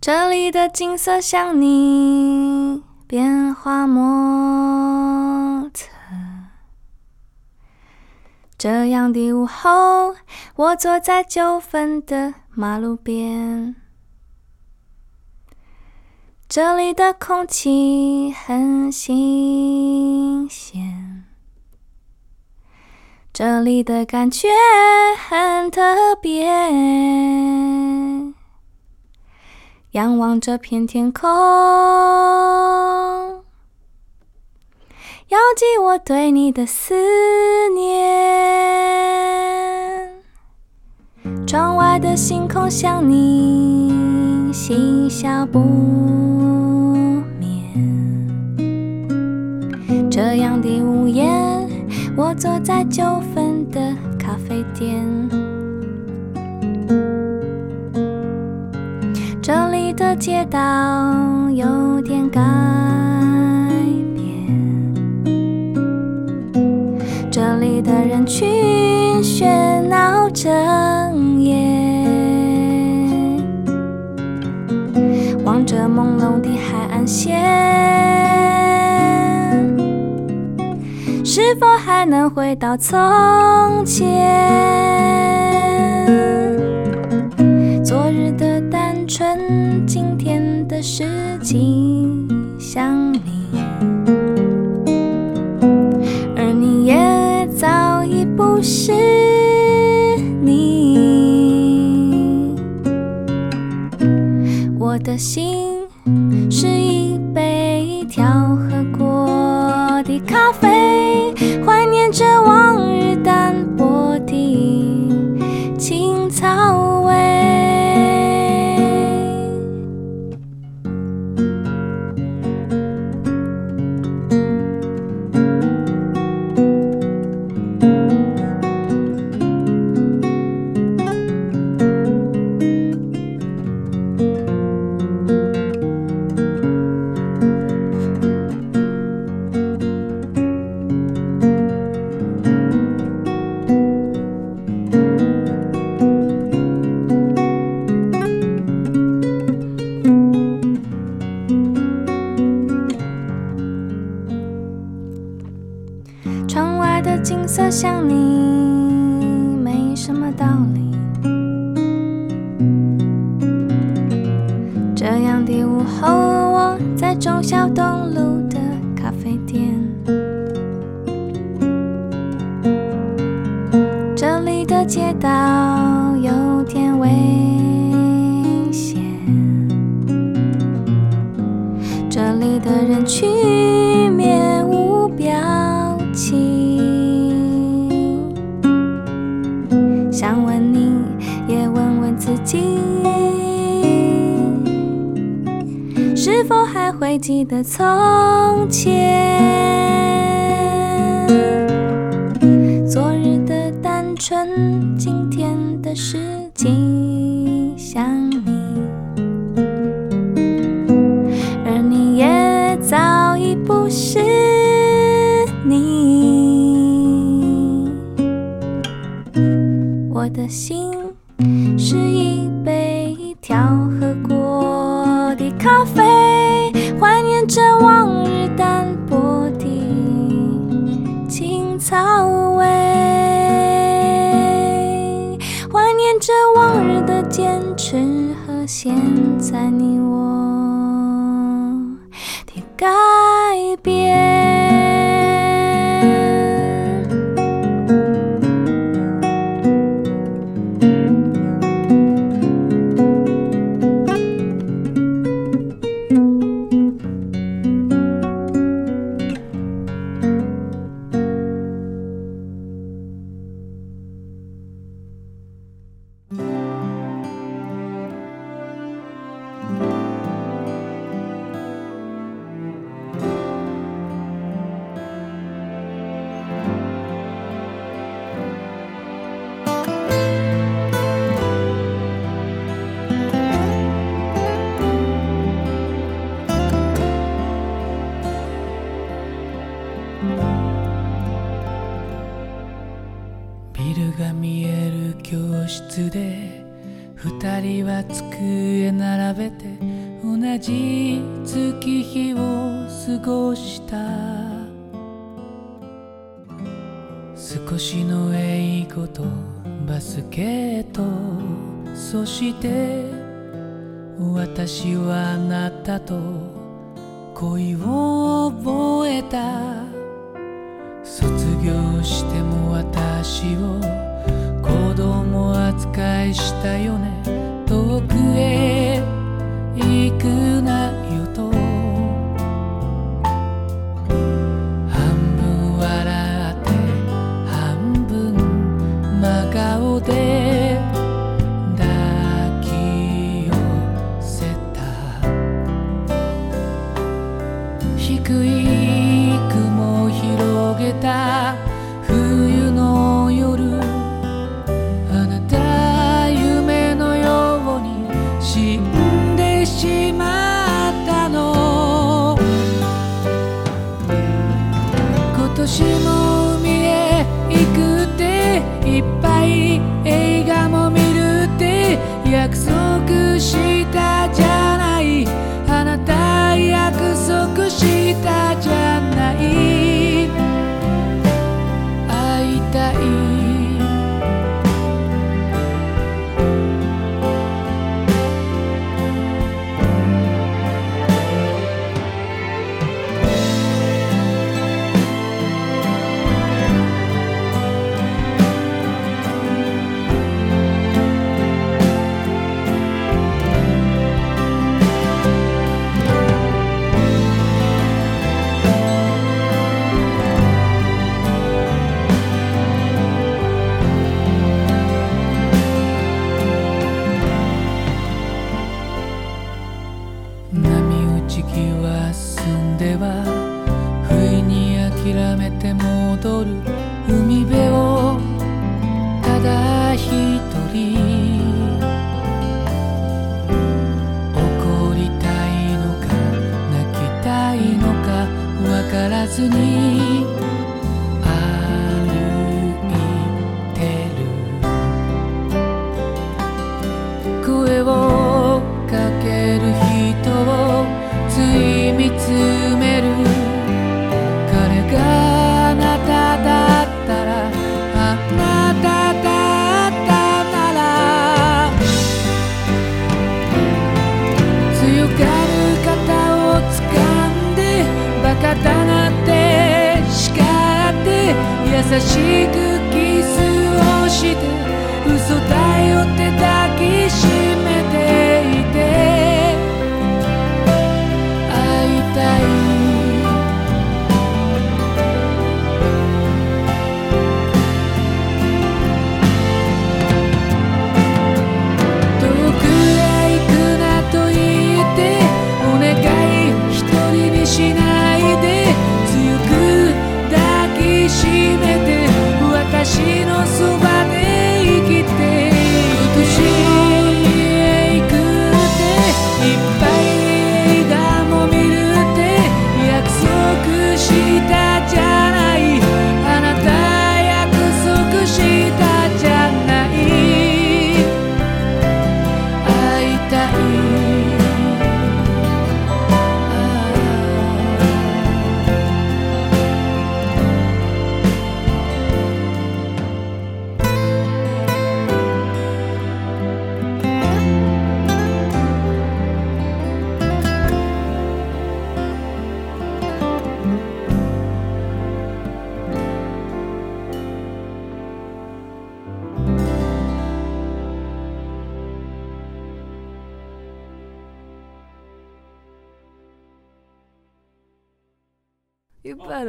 这里的景色像你变化莫测。这样的午后，我坐在九份的马路边，这里的空气很新鲜，这里的感觉很特别。仰望这片天空，遥寄我对你的思念。窗外的星空像你，嬉笑不眠。这样的午夜，我坐在九份的咖啡店。这里的街道有点干人群喧闹整夜，望着朦胧的海岸线，是否还能回到从前？会记得从前，昨日的单纯，今天的事情想你，而你也早已不是你。我的心现在你我日を過ごした。少しの英語とバスケット。そして私はあなたと恋を覚えた。卒業しても私を子供扱いしたよね。遠くへ行くな。優しくキスをして嘘だ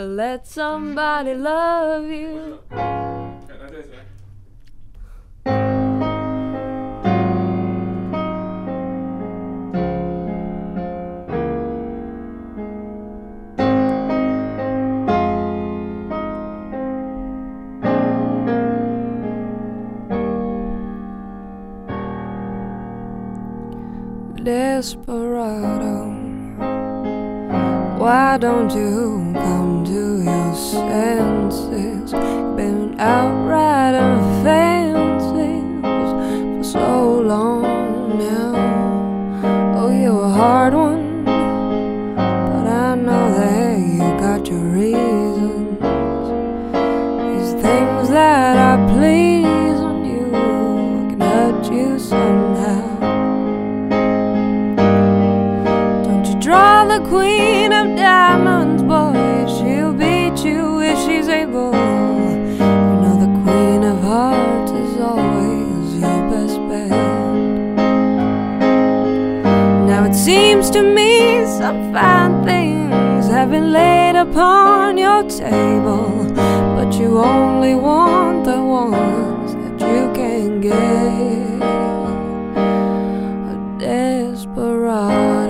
to let somebody love you. Desperado why don't you come to your senses? Been out right seems to me some fine things have been laid upon your table, but you only want the ones that you can get. A desperado.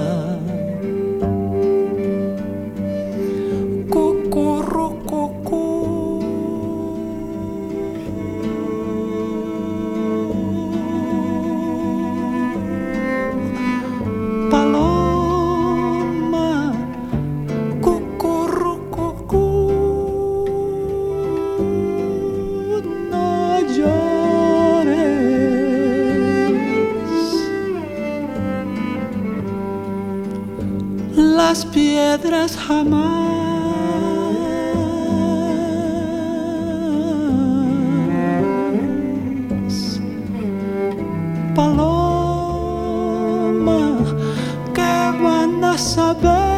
Saber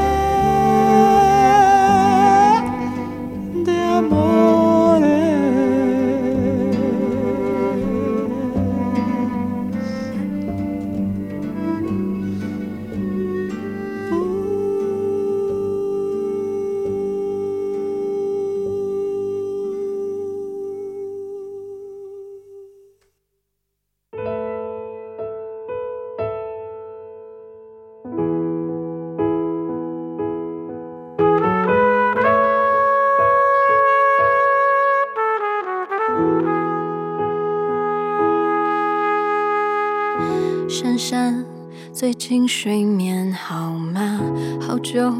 久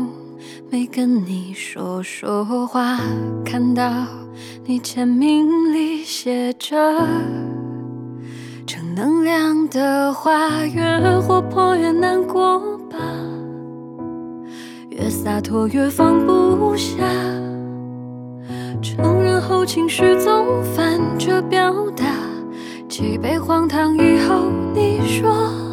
没跟你说说话，看到你签名里写着正能量的话，越活泼越难过吧，越洒脱越放不下。承认后情绪总反着表达，几杯荒唐以后，你说。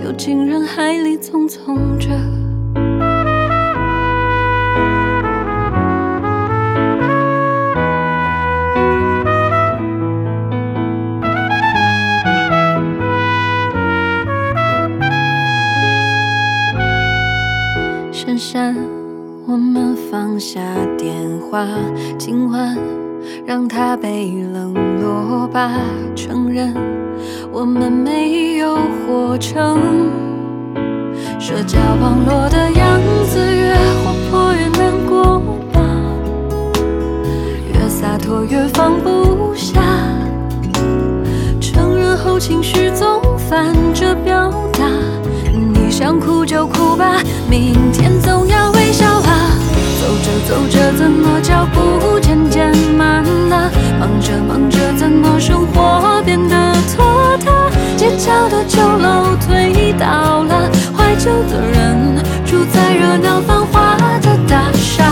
丢进人海里，匆匆着。珊珊，我们放下电话，今晚让它被冷落吧。承认我们没成社交网络的样子，越活泼越难过吧，越洒脱越放不下。承认后情绪总反着表达，你想哭就哭吧，明天总要微笑啊。走着走着，怎么脚步渐渐慢在热闹繁华的大厦。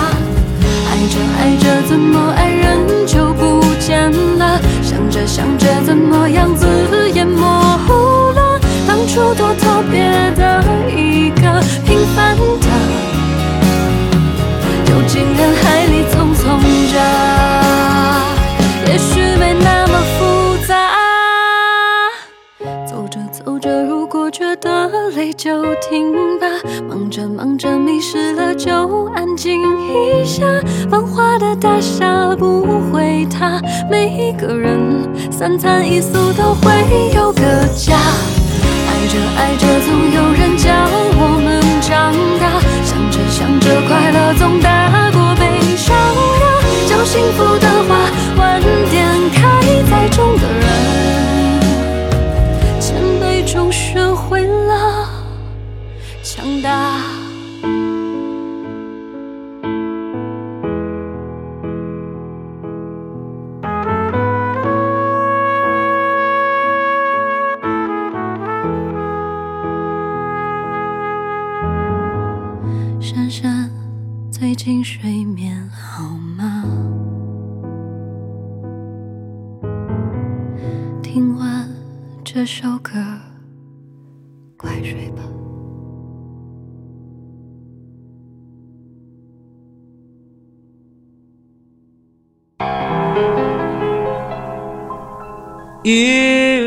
爱着爱着，怎么爱人就不见了？想着想着，怎么样子也模糊了？当初多特别的一个平凡的。丢进人海里，匆匆着，着忙着，迷失了就安静一下。繁华的大厦不会塌，每一个人三餐一宿都会有个家。爱着爱着，总有人教我们长大。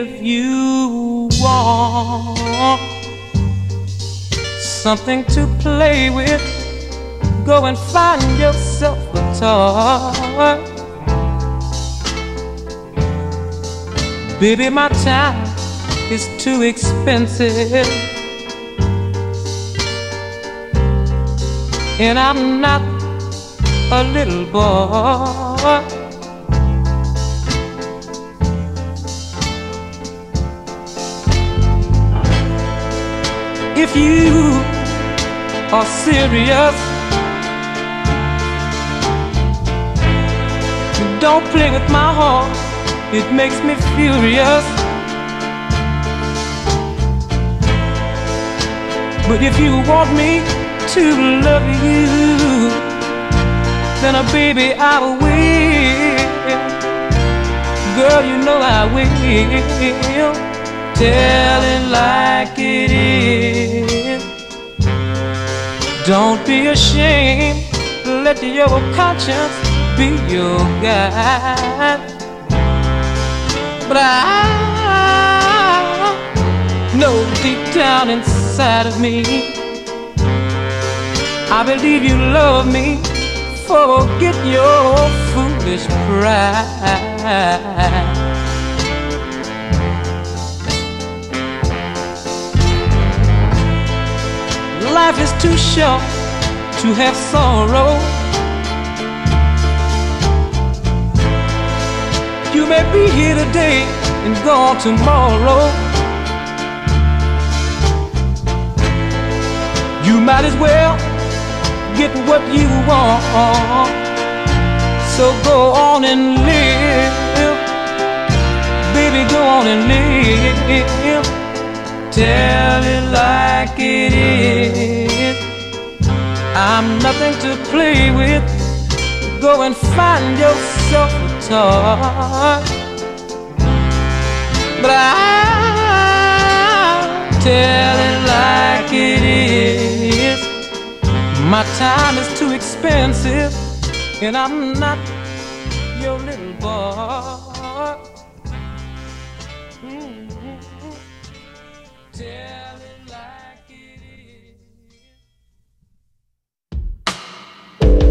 If you want something to play with, go and find yourself a toy. Baby, my time is too expensive. And I'm not a little boy. If you are serious, don't play with my heart, it makes me furious. But if you want me to love you, then a baby I will. Girl, you know I will tell it like it is. Don't be ashamed, let your conscience be your guide. But I know deep down inside of me, I believe you love me. Forget your foolish pride. Life is too short to have sorrow. You may be here today and gone tomorrow. You might as well get what you want. So go on and live. Baby, go on and live. Tell it like it is. I'm nothing to play with. Go and find yourself a toy. But I tell it like it is. My time is too expensive, and I'm not your little boy.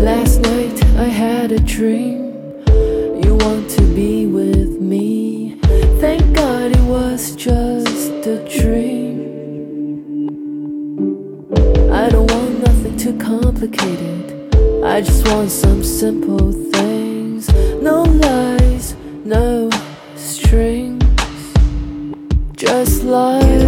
Last night I had a dream. You want to be with me. Thank God it was just a dream. I don't want nothing too complicated. I just want some simple things. No lies, no strings. Just like.